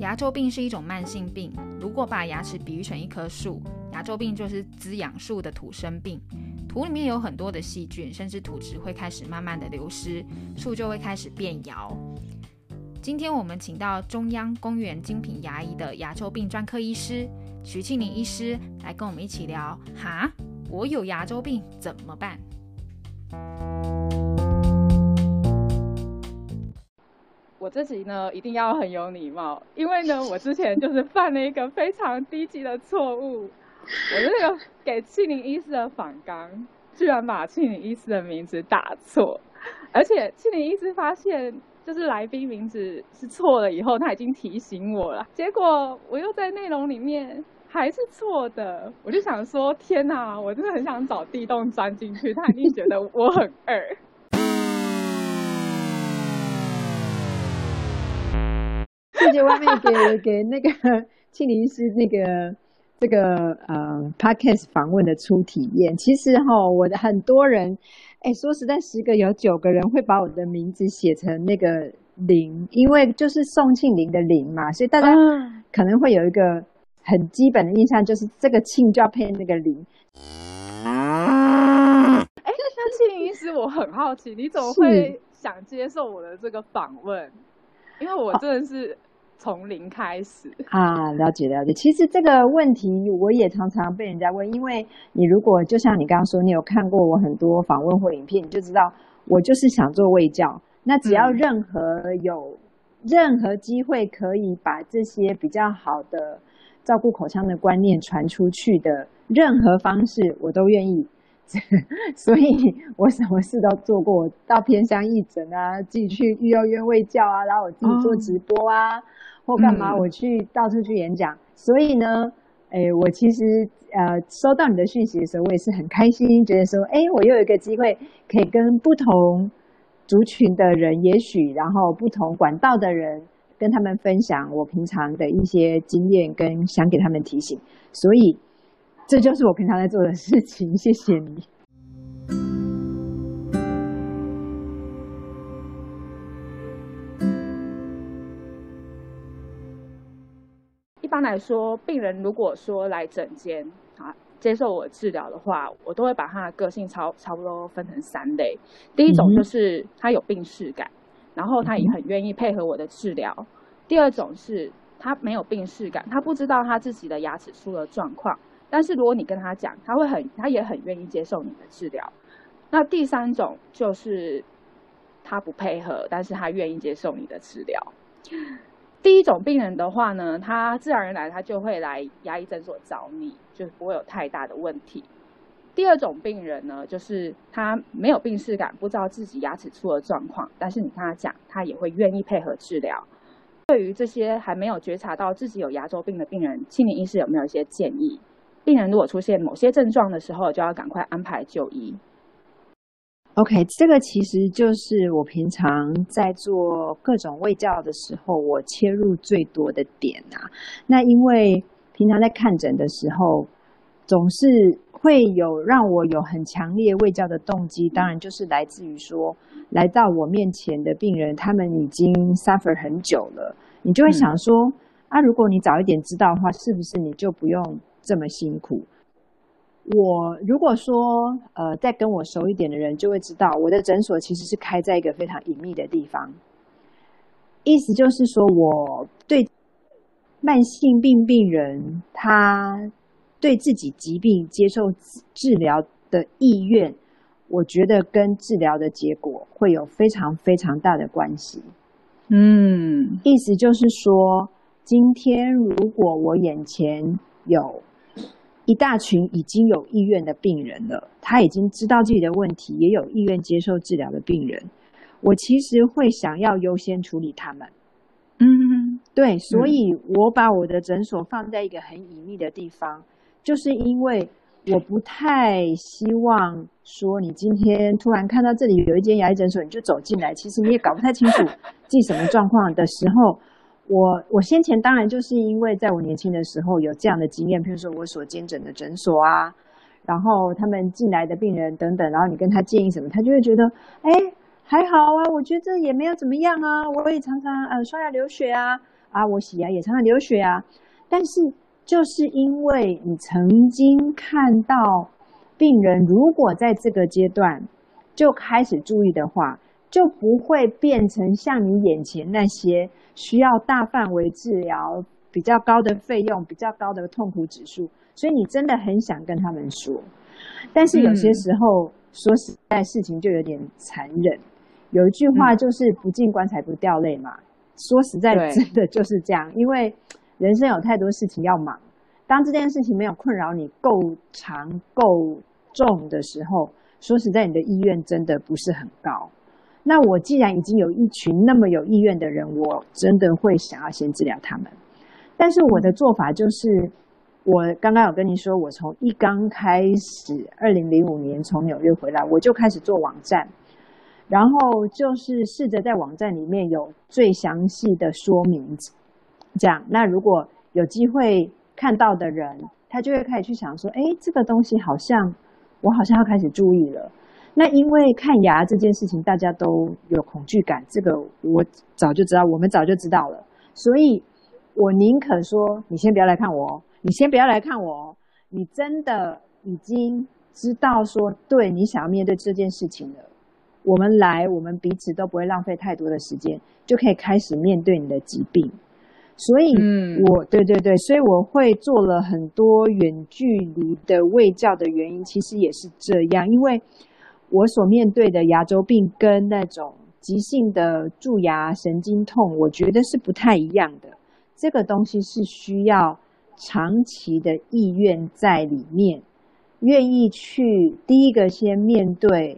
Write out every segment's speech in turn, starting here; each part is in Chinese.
牙周病是一种慢性病。如果把牙齿比喻成一棵树，牙周病就是滋养树的土生病。土里面有很多的细菌，甚至土质会开始慢慢的流失，树就会开始变摇。今天我们请到中央公园精品牙医的牙周病专科医师徐庆林医师来跟我们一起聊。哈，我有牙周病怎么办？我这集呢一定要很有礼貌，因为呢我之前就是 犯了一个非常低级的错误，我那个给庆林医师的访纲，居然把庆林医师的名字打错，而且庆林医师发现就是来宾名字是错了以后，他已经提醒我了，结果我又在内容里面还是错的，我就想说天哪，我真的很想找地洞钻进去，他一定觉得我很二。谢谢外面给给那个 庆林师那个这个呃 podcast 访问的初体验。其实哈，我的很多人，哎，说实在，十个有九个人会把我的名字写成那个林，因为就是宋庆龄的林嘛，所以大家可能会有一个很基本的印象，就是这个庆就要配那个林。哎，那庆林医师，我很好奇，你怎么会想接受我的这个访问？因为我真的是。从零开始啊，了解了解。其实这个问题我也常常被人家问，因为你如果就像你刚刚说，你有看过我很多访问或影片，你就知道我就是想做卫教。那只要任何有任何机会可以把这些比较好的照顾口腔的观念传出去的任何方式，我都愿意。所以我什么事都做过，到偏乡义诊啊，自己去育幼院卫教啊，然后我自己做直播啊。或干嘛？我去到处去演讲，所以呢，哎，我其实呃收到你的讯息的时候，我也是很开心，觉得说，哎，我又有一个机会可以跟不同族群的人，也许然后不同管道的人，跟他们分享我平常的一些经验，跟想给他们提醒，所以这就是我平常在做的事情。谢谢你。般来说，病人如果说来诊间啊接受我治疗的话，我都会把他的个性差差不多分成三类。第一种就是他有病视感，然后他也很愿意配合我的治疗。第二种是他没有病视感，他不知道他自己的牙齿出了状况，但是如果你跟他讲，他会很他也很愿意接受你的治疗。那第三种就是他不配合，但是他愿意接受你的治疗。第一种病人的话呢，他自然而然他就会来牙医诊所找你，就不会有太大的问题。第二种病人呢，就是他没有病视感，不知道自己牙齿出了状况，但是你跟他讲，他也会愿意配合治疗。对于这些还没有觉察到自己有牙周病的病人，心理医师有没有一些建议？病人如果出现某些症状的时候，就要赶快安排就医。OK，这个其实就是我平常在做各种卫教的时候，我切入最多的点啊。那因为平常在看诊的时候，总是会有让我有很强烈卫教的动机，当然就是来自于说，来到我面前的病人，他们已经 suffer 很久了，你就会想说，啊，如果你早一点知道的话，是不是你就不用这么辛苦？我如果说，呃，再跟我熟一点的人就会知道，我的诊所其实是开在一个非常隐秘的地方。意思就是说，我对慢性病病人他对自己疾病接受治疗的意愿，我觉得跟治疗的结果会有非常非常大的关系。嗯，意思就是说，今天如果我眼前有。一大群已经有意愿的病人了，他已经知道自己的问题，也有意愿接受治疗的病人，我其实会想要优先处理他们。嗯，对，所以我把我的诊所放在一个很隐秘的地方，就是因为我不太希望说你今天突然看到这里有一间牙医诊所，你就走进来，其实你也搞不太清楚自己什么状况的时候。我我先前当然就是因为在我年轻的时候有这样的经验，譬如说我所兼诊的诊所啊，然后他们进来的病人等等，然后你跟他建议什么，他就会觉得，哎，还好啊，我觉得也没有怎么样啊，我也常常呃刷牙流血啊，啊，我洗牙也常常流血啊。但是就是因为你曾经看到病人如果在这个阶段就开始注意的话，就不会变成像你眼前那些需要大范围治疗、比较高的费用、比较高的痛苦指数。所以你真的很想跟他们说，但是有些时候说实在，事情就有点残忍。有一句话就是“不进棺材不掉泪”嘛。说实在，真的就是这样。因为人生有太多事情要忙，当这件事情没有困扰你够长够重的时候，说实在，你的意愿真的不是很高。那我既然已经有一群那么有意愿的人，我真的会想要先治疗他们。但是我的做法就是，我刚刚有跟你说，我从一刚开始，二零零五年从纽约回来，我就开始做网站。然后就是试着在网站里面有最详细的说明，这样。那如果有机会看到的人，他就会开始去想说：，哎，这个东西好像我好像要开始注意了。那因为看牙这件事情，大家都有恐惧感，这个我早就知道，我们早就知道了。所以我宁可说，你先不要来看我哦，你先不要来看我哦，你真的已经知道说，对你想要面对这件事情了。我们来，我们彼此都不会浪费太多的时间，就可以开始面对你的疾病。所以，我对对对，所以我会做了很多远距离的卫教的原因，其实也是这样，因为我所面对的牙周病跟那种急性的蛀牙、神经痛，我觉得是不太一样的。这个东西是需要长期的意愿在里面，愿意去第一个先面对。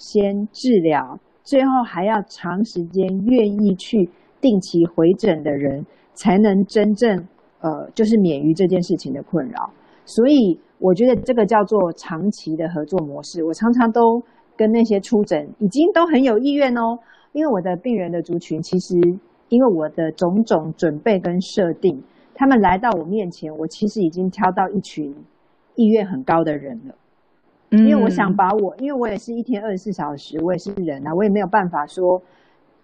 先治疗，最后还要长时间愿意去定期回诊的人，才能真正呃，就是免于这件事情的困扰。所以我觉得这个叫做长期的合作模式。我常常都跟那些出诊已经都很有意愿哦，因为我的病人的族群其实因为我的种种准备跟设定，他们来到我面前，我其实已经挑到一群意愿很高的人了。因为我想把我，因为我也是一天二十四小时，我也是人啊，我也没有办法说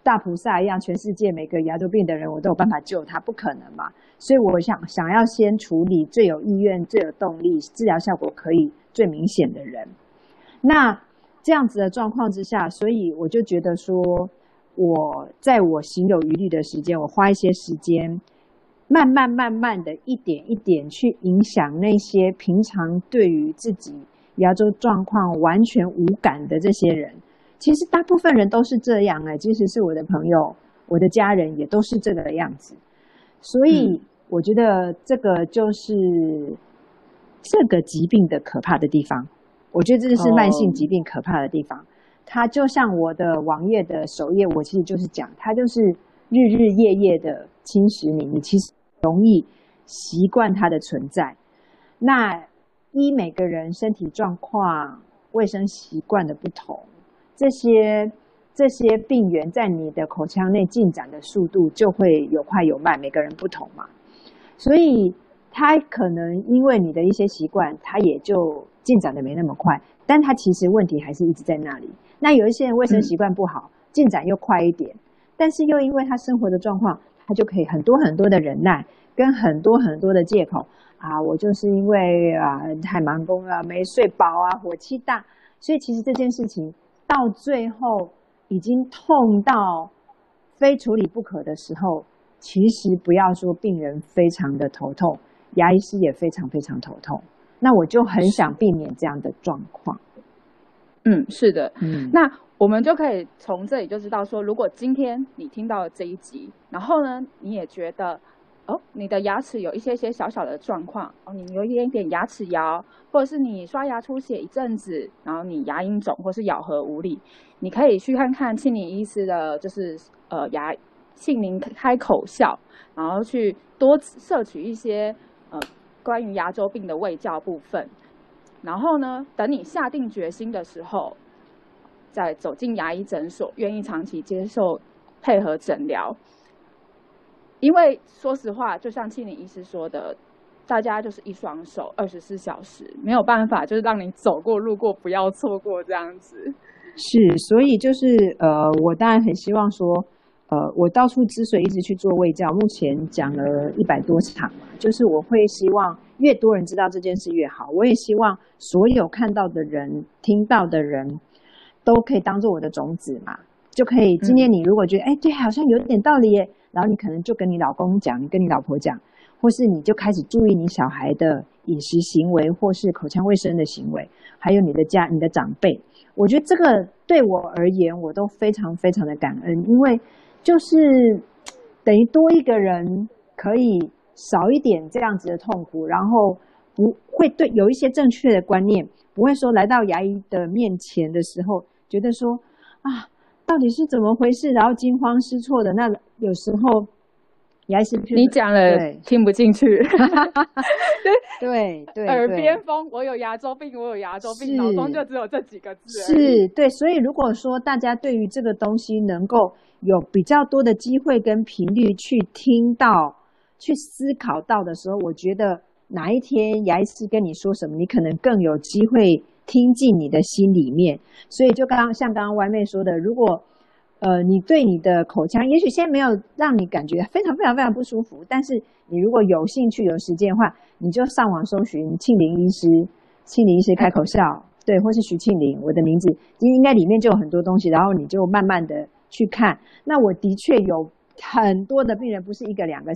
大菩萨一样，全世界每个牙周病的人我都有办法救他，不可能嘛。所以我想想要先处理最有意愿、最有动力、治疗效果可以最明显的人。那这样子的状况之下，所以我就觉得说，我在我行有余力的时间，我花一些时间，慢慢慢慢的一点一点去影响那些平常对于自己。牙周状况完全无感的这些人，其实大部分人都是这样哎，即使是我的朋友、我的家人，也都是这个样子。所以我觉得这个就是这个疾病的可怕的地方。我觉得这是慢性疾病可怕的地方。它就像我的网页的首页，我其实就是讲，它就是日日夜夜的侵蚀你，你其实容易习惯它的存在。那。依每个人身体状况、卫生习惯的不同，这些这些病源在你的口腔内进展的速度就会有快有慢，每个人不同嘛。所以它可能因为你的一些习惯，它也就进展的没那么快，但它其实问题还是一直在那里。那有一些人卫生习惯不好，进展又快一点，但是又因为他生活的状况，他就可以很多很多的忍耐，跟很多很多的借口。啊，我就是因为啊太忙工了，没睡饱啊，火气大，所以其实这件事情到最后已经痛到非处理不可的时候，其实不要说病人非常的头痛，牙医师也非常非常头痛。那我就很想避免这样的状况。嗯，是的，嗯，那我们就可以从这里就知道说，如果今天你听到了这一集，然后呢，你也觉得。哦，你的牙齿有一些些小小的状况哦，你有一点点牙齿摇，或者是你刷牙出血一阵子，然后你牙龈肿或是咬合无力，你可以去看看庆宁医师的，就是呃牙庆宁开口笑，然后去多摄取一些呃关于牙周病的胃教部分，然后呢，等你下定决心的时候，再走进牙医诊所，愿意长期接受配合诊疗。因为说实话，就像庆林医师说的，大家就是一双手，二十四小时没有办法，就是让你走过路过，不要错过这样子。是，所以就是呃，我当然很希望说，呃，呃，我到处之所以一直去做卫教，目前讲了一百多场嘛，就是我会希望越多人知道这件事越好。我也希望所有看到的人、听到的人，都可以当做我的种子嘛，就可以。今天你如果觉得，哎，对，好像有点道理耶，然后你可能就跟你老公讲，你跟你老婆讲，或是你就开始注意你小孩的饮食行为，或是口腔卫生的行为，还有你的家、你的长辈。我觉得这个对我而言，我都非常非常的感恩，因为。就是等于多一个人可以少一点这样子的痛苦，然后不会对有一些正确的观念，不会说来到牙医的面前的时候觉得说啊到底是怎么回事，然后惊慌失措的。那有时候牙医是你讲了听不进去，对对，耳边风，我有牙周病，我有牙周病，脑中就只有这几个字。是对，所以如果说大家对于这个东西能够。有比较多的机会跟频率去听到、去思考到的时候，我觉得哪一天牙医师跟你说什么，你可能更有机会听进你的心里面。所以就刚刚像刚刚歪妹说的，如果呃你对你的口腔，也许现在没有让你感觉非常非常非常不舒服，但是你如果有兴趣、有时间的话，你就上网搜寻庆林医师，庆林医师开口笑，对，或是徐庆林，我的名字，应应该里面就有很多东西，然后你就慢慢的。去看，那我的确有很多的病人，不是一个两个，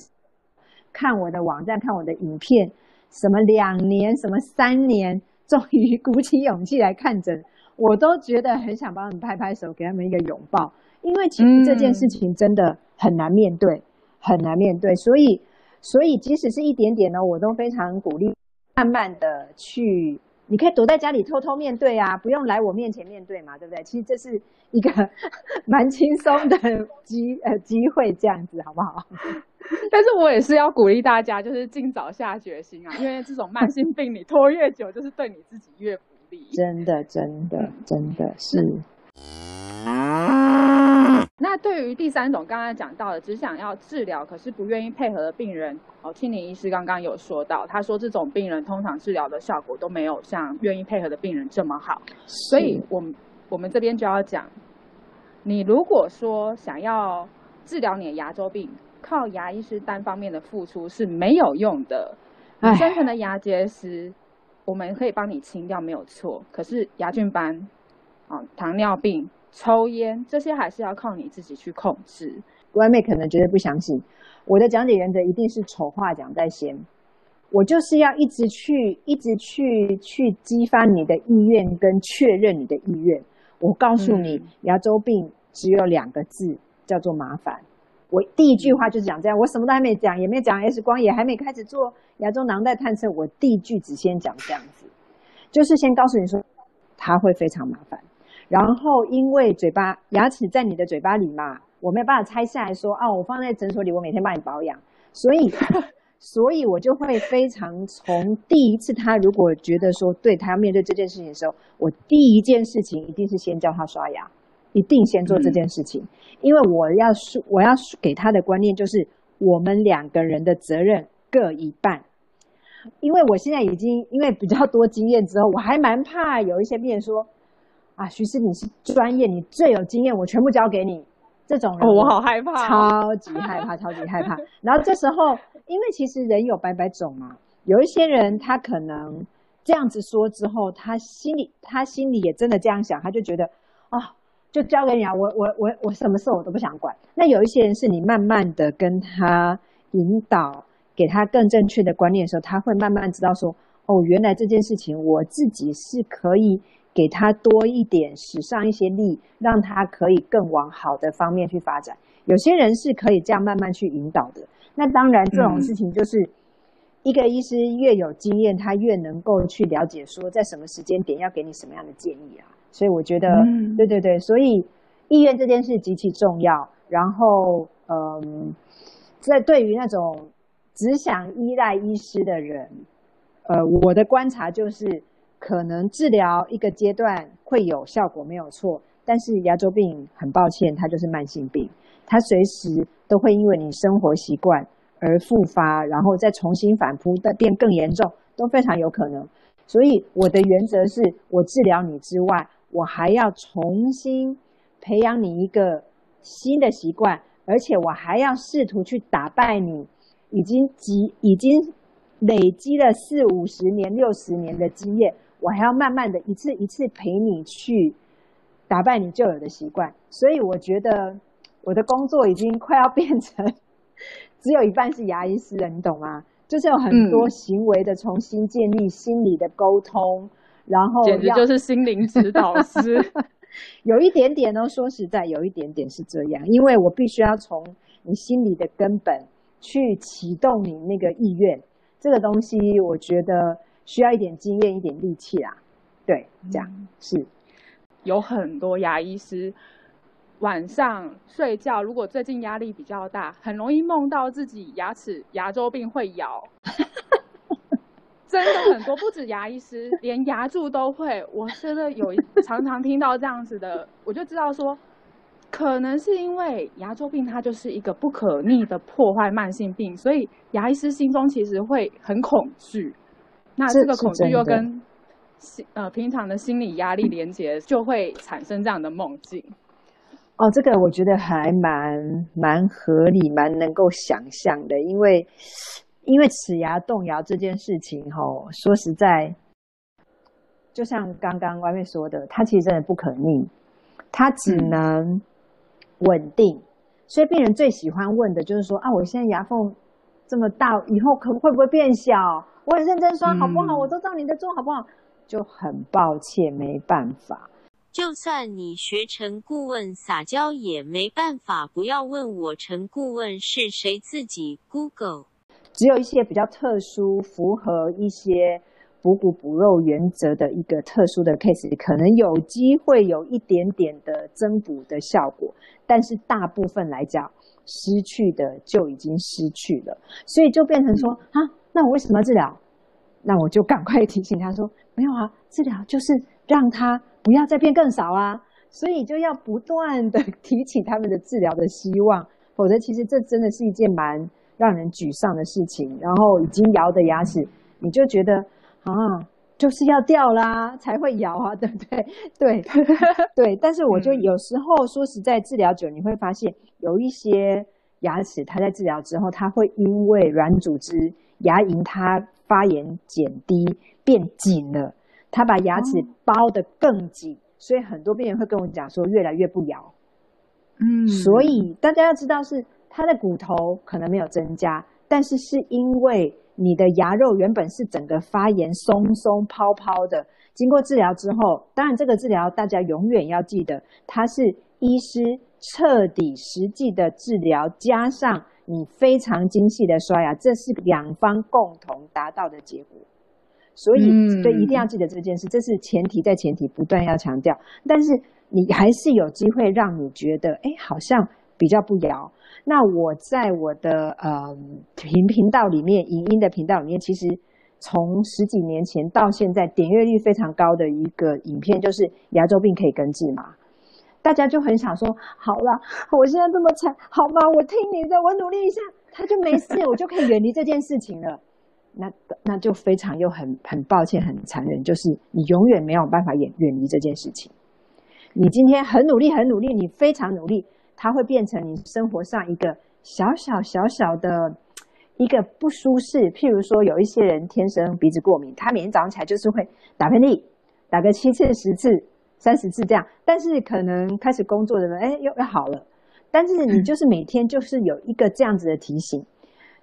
看我的网站，看我的影片，什么两年，什么三年，终于鼓起勇气来看诊，我都觉得很想帮他们拍拍手，给他们一个拥抱，因为其实这件事情真的很难面对，很难面对，所以，所以即使是一点点呢，我都非常鼓励，慢慢的去。你可以躲在家里偷偷面对啊，不用来我面前面对嘛，对不对？其实这是一个 蛮轻松的机呃机会，这样子好不好？但是我也是要鼓励大家，就是尽早下决心啊，因为这种慢性病你拖越久，就是对你自己越不利。真的，真的，真的是。那对于第三种刚刚讲到的，只想要治疗可是不愿意配合的病人，哦，青年医师刚刚有说到，他说这种病人通常治疗的效果都没有像愿意配合的病人这么好，所以我们我们这边就要讲，你如果说想要治疗你的牙周病，靠牙医师单方面的付出是没有用的，深层的牙结石我们可以帮你清掉没有错，可是牙菌斑，啊，糖尿病。抽烟这些还是要靠你自己去控制。外妹可能绝对不相信，我的讲解原则一定是丑话讲在先。我就是要一直去、一直去、去激发你的意愿跟确认你的意愿。我告诉你，牙周病只有两个字，叫做麻烦。我第一句话就是讲这样，我什么都还没讲，也没讲 X 光，也还没开始做牙周囊袋探测，我第一句只先讲这样子，就是先告诉你说，它会非常麻烦。然后，因为嘴巴牙齿在你的嘴巴里嘛，我没有办法拆下来说，哦，我放在诊所里，我每天帮你保养。所以，所以我就会非常从第一次他如果觉得说，对他要面对这件事情的时候，我第一件事情一定是先教他刷牙，一定先做这件事情，因为我要说我要给他的观念就是，我们两个人的责任各一半。因为我现在已经因为比较多经验之后，我还蛮怕有一些病人说。啊，徐师，你是专业，你最有经验，我全部交给你。这种人，我好害怕，超级害怕，超级害怕。然后这时候，因为其实人有百百种嘛，有一些人他可能这样子说之后，他心里他心里也真的这样想，他就觉得啊，就交给你啊，我我我我什么事我都不想管。那有一些人是你慢慢的跟他引导，给他更正确的观念的时候，他会慢慢知道说，哦，原来这件事情我自己是可以。给他多一点，使上一些力，让他可以更往好的方面去发展。有些人是可以这样慢慢去引导的。那当然，这种事情就是一个医师越有经验，他越能够去了解说在什么时间点要给你什么样的建议啊。所以我觉得，对对对，所以意愿这件事极其重要。然后，嗯，在对于那种只想依赖医师的人，呃，我的观察就是。可能治疗一个阶段会有效果，没有错。但是牙周病很抱歉，它就是慢性病，它随时都会因为你生活习惯而复发，然后再重新反复的变更严重，都非常有可能。所以我的原则是我治疗你之外，我还要重新培养你一个新的习惯，而且我还要试图去打败你，已经积已经累积了四五十年、六十年的经验，我还要慢慢的一次一次陪你去打败你旧有的习惯。所以我觉得我的工作已经快要变成只有一半是牙医师了，你懂吗？就是有很多行为的重新建立、心理的沟通，然后简直就是心灵指导师。有一点点哦，说实在，有一点点是这样，因为我必须要从你心里的根本去启动你那个意愿，这个东西我觉得需要一点经验、一点力气啦。对，这样是有很多牙医师晚上睡觉，如果最近压力比较大，很容易梦到自己牙齿牙周病会咬。真的很多，不止牙医师，连牙柱都会。我真的有常常听到这样子的，我就知道说，可能是因为牙周病它就是一个不可逆的破坏慢性病，所以牙医师心中其实会很恐惧。那这个恐惧又跟心呃平常的心理压力连接，就会产生这样的梦境。哦，这个我觉得还蛮蛮合理，蛮能够想象的，因为。因为齿牙动摇这件事情，吼，说实在，就像刚刚外面说的，它其实真的不可逆，它只能稳定。所以病人最喜欢问的就是说啊，我现在牙缝这么大，以后可会不会变小？我很认真刷，好不好？我都照你的做，好不好？就很抱歉，没办法。就算你学成顾问撒娇也没办法，不要问我成顾问是谁，自己 Google。只有一些比较特殊、符合一些补骨补肉原则的一个特殊的 case，可能有机会有一点点的增补的效果，但是大部分来讲，失去的就已经失去了，所以就变成说啊，那我为什么要治疗？那我就赶快提醒他说，没有啊，治疗就是让他不要再变更少啊，所以就要不断的提起他们的治疗的希望，否则其实这真的是一件蛮。让人沮丧的事情，然后已经摇的牙齿，你就觉得啊，就是要掉啦才会摇啊，对不对？对 对。但是我就有时候说实在，治疗久你会发现，有一些牙齿它在治疗之后，它会因为软组织牙龈它发炎减低变紧了，它把牙齿包得更紧，所以很多病人会跟我讲说，越来越不咬。嗯，所以大家要知道是。它的骨头可能没有增加，但是是因为你的牙肉原本是整个发炎松松泡泡的，经过治疗之后，当然这个治疗大家永远要记得，它是医师彻底实际的治疗，加上你非常精细的刷牙，这是两方共同达到的结果。所以，对，一定要记得这件事，这是前提，在前提不断要强调。但是你还是有机会让你觉得，哎，好像比较不摇。那我在我的呃频频道里面，影音的频道里面，其实从十几年前到现在，点阅率非常高的一个影片，就是牙周病可以根治吗？大家就很想说，好了，我现在这么惨，好吗？我听你的，我努力一下，他就没事，我就可以远离这件事情了。那那就非常又很很抱歉，很残忍，就是你永远没有办法远远离这件事情。你今天很努力，很努力，你非常努力。它会变成你生活上一个小小小小的一个不舒适。譬如说，有一些人天生鼻子过敏，他每天早上起来就是会打喷嚏，打个七次、十次、三十次这样。但是可能开始工作的人，哎，又又好了。但是你就是每天就是有一个这样子的提醒。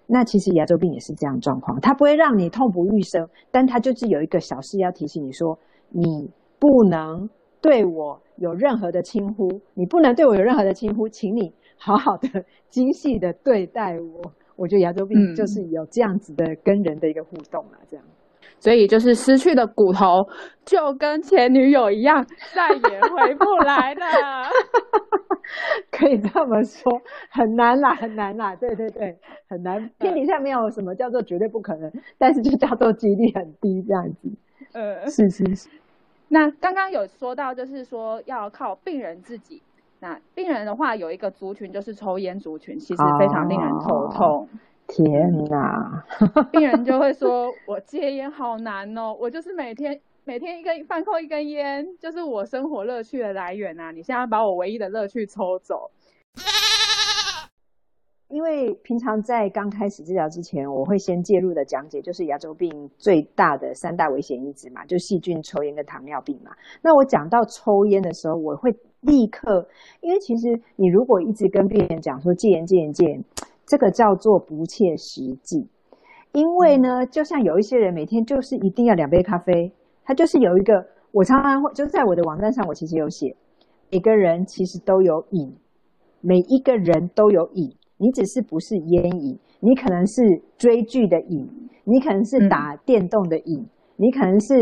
那其实牙周病也是这样状况，它不会让你痛不欲生，但它就是有一个小事要提醒你说，你不能对我。有任何的轻呼，你不能对我有任何的轻呼，请你好好的、精细的对待我。我觉得牙周病就是有这样子的跟人的一个互动啊，这样。所以就是失去的骨头，就跟前女友一样，再也回不来了。可以这么说，很难啦，很难啦。对对对，很难。天底下没有什么叫做绝对不可能，但是就叫做几率很低这样子。呃，是是是。那刚刚有说到，就是说要靠病人自己。那病人的话，有一个族群就是抽烟族群，其实非常令人头痛。天哪！病人就会说：“我戒烟好难哦，我就是每天每天一根饭后一根烟，就是我生活乐趣的来源啊！你现在把我唯一的乐趣抽走。”因为平常在刚开始治疗之前，我会先介入的讲解就是牙周病最大的三大危险因子嘛，就细菌、抽烟跟糖尿病嘛。那我讲到抽烟的时候，我会立刻，因为其实你如果一直跟病人讲说戒烟、戒烟、戒烟，这个叫做不切实际。因为呢，就像有一些人每天就是一定要两杯咖啡，他就是有一个，我常常会就在我的网站上，我其实有写，每个人其实都有瘾，每一个人都有瘾。你只是不是烟瘾，你可能是追剧的瘾，你可能是打电动的瘾，你可能是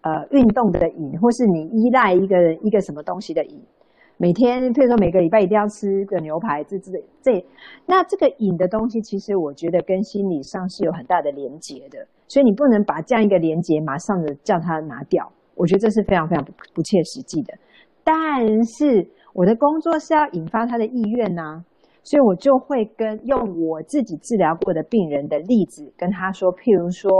呃运动的瘾，或是你依赖一个一个什么东西的瘾。每天，譬如说每个礼拜一定要吃个牛排，这这这，那这个瘾的东西，其实我觉得跟心理上是有很大的连结的，所以你不能把这样一个连结马上的叫它拿掉，我觉得这是非常非常不不切实际的。但是我的工作是要引发他的意愿呐。所以我就会跟用我自己治疗过的病人的例子跟他说，譬如说，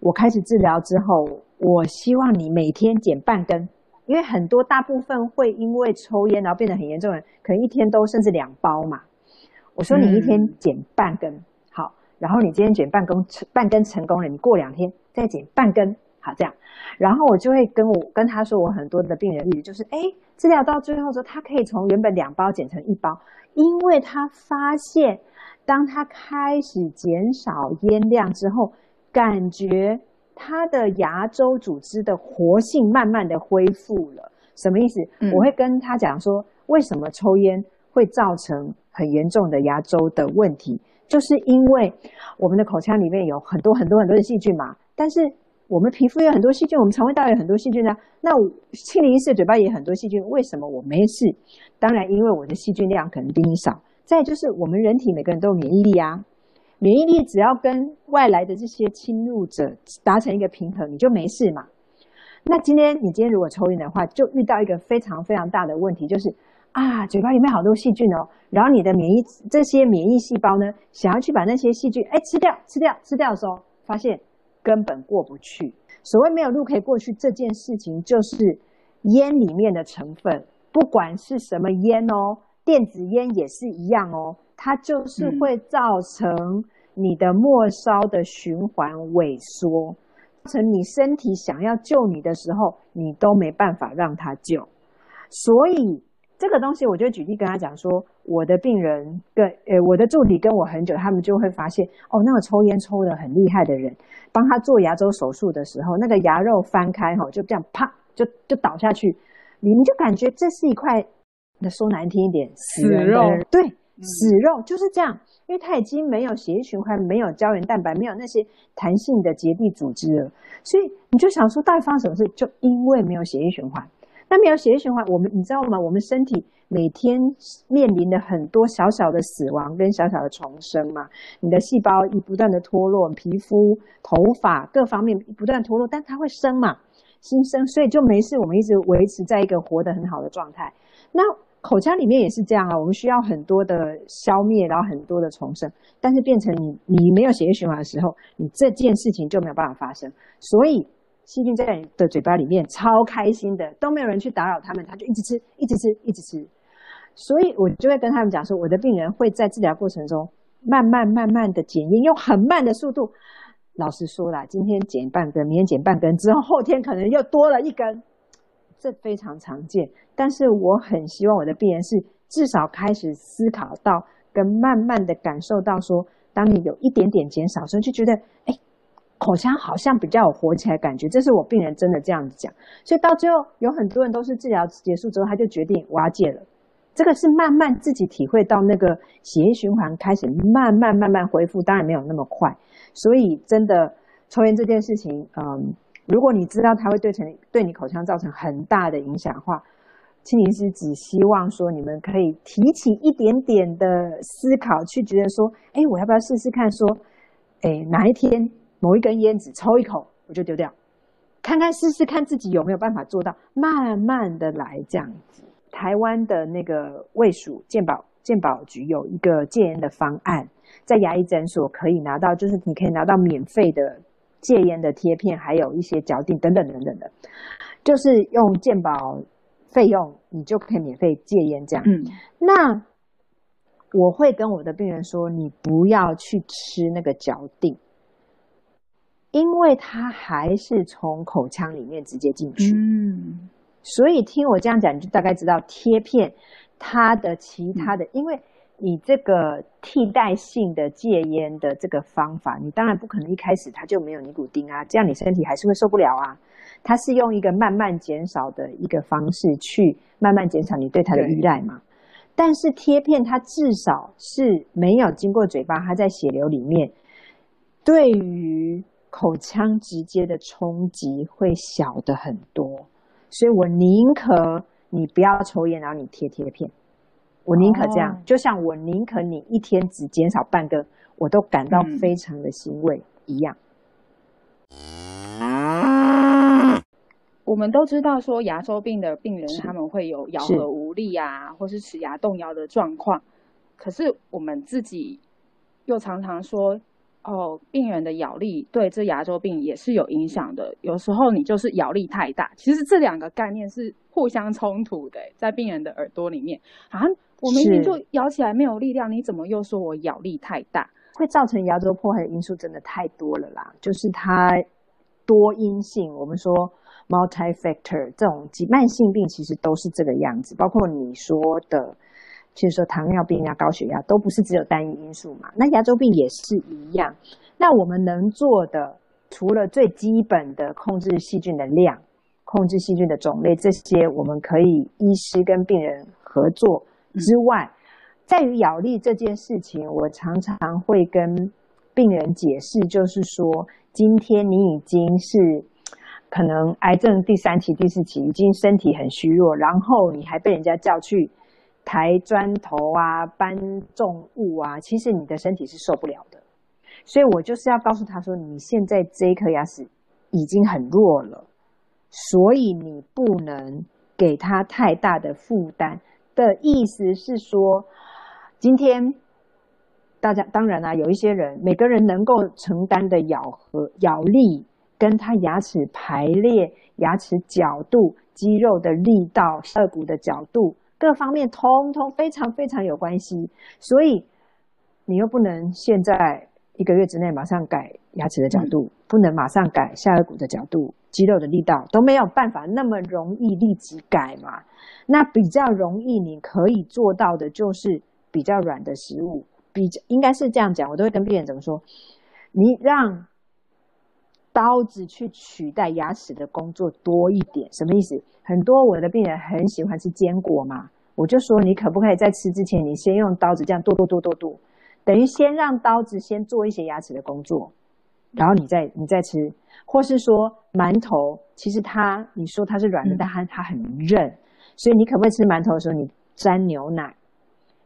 我开始治疗之后，我希望你每天减半根，因为很多大部分会因为抽烟然后变得很严重的人，可能一天都甚至两包嘛。我说你一天减半根，好，然后你今天减半根成半根成功了，你过两天再减半根，好这样，然后我就会跟我跟他说，我很多的病人例子就是，哎，治疗到最后说他可以从原本两包减成一包。因为他发现，当他开始减少烟量之后，感觉他的牙周组织的活性慢慢的恢复了。什么意思？我会跟他讲说，为什么抽烟会造成很严重的牙周的问题，就是因为我们的口腔里面有很多很多很多的细菌嘛。但是我们皮肤有很多细菌，我们肠胃道有很多细菌呢。那清理一次嘴巴也很多细菌，为什么我没事？当然，因为我的细菌量可能比你少。再就是，我们人体每个人都有免疫力啊，免疫力只要跟外来的这些侵入者达成一个平衡，你就没事嘛。那今天你今天如果抽烟的话，就遇到一个非常非常大的问题，就是啊，嘴巴里面好多细菌哦。然后你的免疫这些免疫细胞呢，想要去把那些细菌哎吃掉、吃掉、吃掉的时候，发现根本过不去。所谓没有路可以过去这件事情，就是烟里面的成分。不管是什么烟哦，电子烟也是一样哦，它就是会造成你的末梢的循环萎缩，成你身体想要救你的时候，你都没办法让它救。所以这个东西，我就举例跟他讲说，我的病人跟呃我的助理跟我很久，他们就会发现哦，那个抽烟抽的很厉害的人，帮他做牙周手术的时候，那个牙肉翻开哈，就这样啪就就倒下去。你们就感觉这是一块，那说难听一点，死肉。对，死肉就是这样，因为它已经没有血液循环，没有胶原蛋白，没有那些弹性的结缔组织了。所以你就想说，到底发生什么事？就因为没有血液循环。那没有血液循环，我们你知道吗？我们身体每天面临的很多小小的死亡跟小小的重生嘛。你的细胞一不断的脱落，皮肤、头发各方面不断脱落，但它会生嘛。新生，所以就没事。我们一直维持在一个活得很好的状态。那口腔里面也是这样啊，我们需要很多的消灭，然后很多的重生。但是变成你你没有血液循环的时候，你这件事情就没有办法发生。所以细菌在你的嘴巴里面超开心的，都没有人去打扰他们，他就一直吃，一直吃，一直吃。所以我就会跟他们讲说，我的病人会在治疗过程中慢慢慢慢的减，用很慢的速度。老实说啦，今天减半根，明天减半根，之后后天可能又多了一根，这非常常见。但是我很希望我的病人是至少开始思考到，跟慢慢的感受到说，当你有一点点减少时候，就觉得哎，口腔好像比较有活起来感觉。这是我病人真的这样子讲。所以到最后，有很多人都是治疗结束之后，他就决定我要戒了。这个是慢慢自己体会到那个血液循环开始慢慢慢慢恢复，当然没有那么快。所以，真的抽烟这件事情，嗯，如果你知道它会对成对你口腔造成很大的影响的话，青林师只希望说你们可以提起一点点的思考，去觉得说，哎，我要不要试试看？说，哎，哪一天某一根烟只抽一口我就丢掉，看看试试看自己有没有办法做到，慢慢的来这样子。台湾的那个卫署健保健保局有一个戒烟的方案。在牙医诊所可以拿到，就是你可以拿到免费的戒烟的贴片，还有一些脚垫等等等等的，就是用健保费用，你就可以免费戒烟这样。嗯，那我会跟我的病人说，你不要去吃那个嚼定，因为它还是从口腔里面直接进去。嗯，所以听我这样讲，你就大概知道贴片它的其他的，因为你这个替代性的戒烟的这个方法，你当然不可能一开始它就没有尼古丁啊，这样你身体还是会受不了啊。它是用一个慢慢减少的一个方式去慢慢减少你对它的依赖嘛。但是贴片它至少是没有经过嘴巴，它在血流里面，对于口腔直接的冲击会小的很多。所以我宁可你不要抽烟，然后你贴贴片，我宁可这样。哦就像我宁可你一天只减少半根，我都感到嗯非常的欣慰一样。我们都知道说牙周病的病人他们会有咬是合无力啊，或是齿牙动摇的状况。可是我们自己又常常说，哦，病人的咬力对这牙周病也是有影响的。有时候你就是咬力太大，其实这两个概念是互相冲突的，在病人的耳朵里面，啊我明明是就咬起来没有力量，你怎么又说我咬力太大？会造成牙周破坏的因素真的太多了啦，就是它多因性，我们说 multi-factor 这种急慢性病其实都是这个样子，包括你说的，就是说糖尿病啊、高血压，都不是只有单一因素嘛。那牙周病也是一样。那我们能做的，除了最基本的控制细菌的量、控制细菌的种类这些，我们可以医师跟病人合作之外，在于咬力这件事情，我常常会跟病人解释，就是说，今天你已经是可能癌症第三期、第四期，已经身体很虚弱，然后你还被人家叫去抬砖头啊、搬重物啊，其实你的身体是受不了的。所以我就是要告诉他说，你现在这一颗牙齿已经很弱了，所以你不能给他太大的负担。的意思是说，今天大家当然啦、有一些人，每个人能够承担的咬合咬力，跟他牙齿排列、牙齿角度、肌肉的力道、颚骨的角度各方面，通通非常非常有关系。所以你又不能现在一个月之内马上改牙齿的角度，不能马上改下颌骨的角度、肌肉的力道，都没有办法那么容易立即改嘛。那比较容易你可以做到的就是比较软的食物，比较应该是这样讲，我都会跟病人怎么说，你让刀子去取代牙齿的工作多一点，什么意思？很多我的病人很喜欢吃坚果嘛，我就说你可不可以在吃之前，你先用刀子这样剁剁剁剁剁，等于先让刀子先做一些牙齿的工作，然后你再你再吃，或是说馒头，其实它你说它是软的，嗯。但它它很韧，所以你可不可以吃馒头的时候你沾牛奶，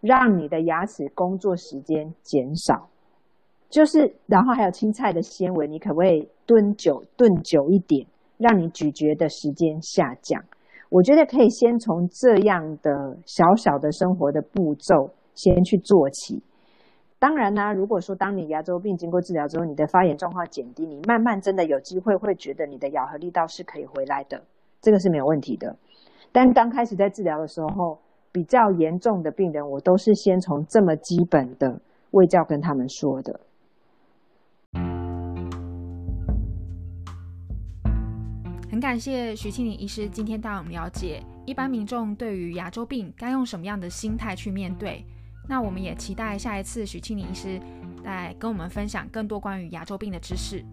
让你的牙齿工作时间减少？就是，然后还有青菜的纤维，你可不可以炖久炖久一点，让你咀嚼的时间下降？我觉得可以先从这样的小小的生活的步骤先去做起。当然呢、如果说当你牙周病经过治疗之后，你的发炎状况减低，你慢慢真的有机会会觉得你的咬合力道是可以回来的，这个是没有问题的。但刚开始在治疗的时候，比较严重的病人，我都是先从这么基本的卫教跟他们说的。感谢徐庆林医师今天带我们了解一般民众对于牙周病该用什么样的心态去面对。那我们也期待下一次徐庆林医师来跟我们分享更多关于牙周病的知识。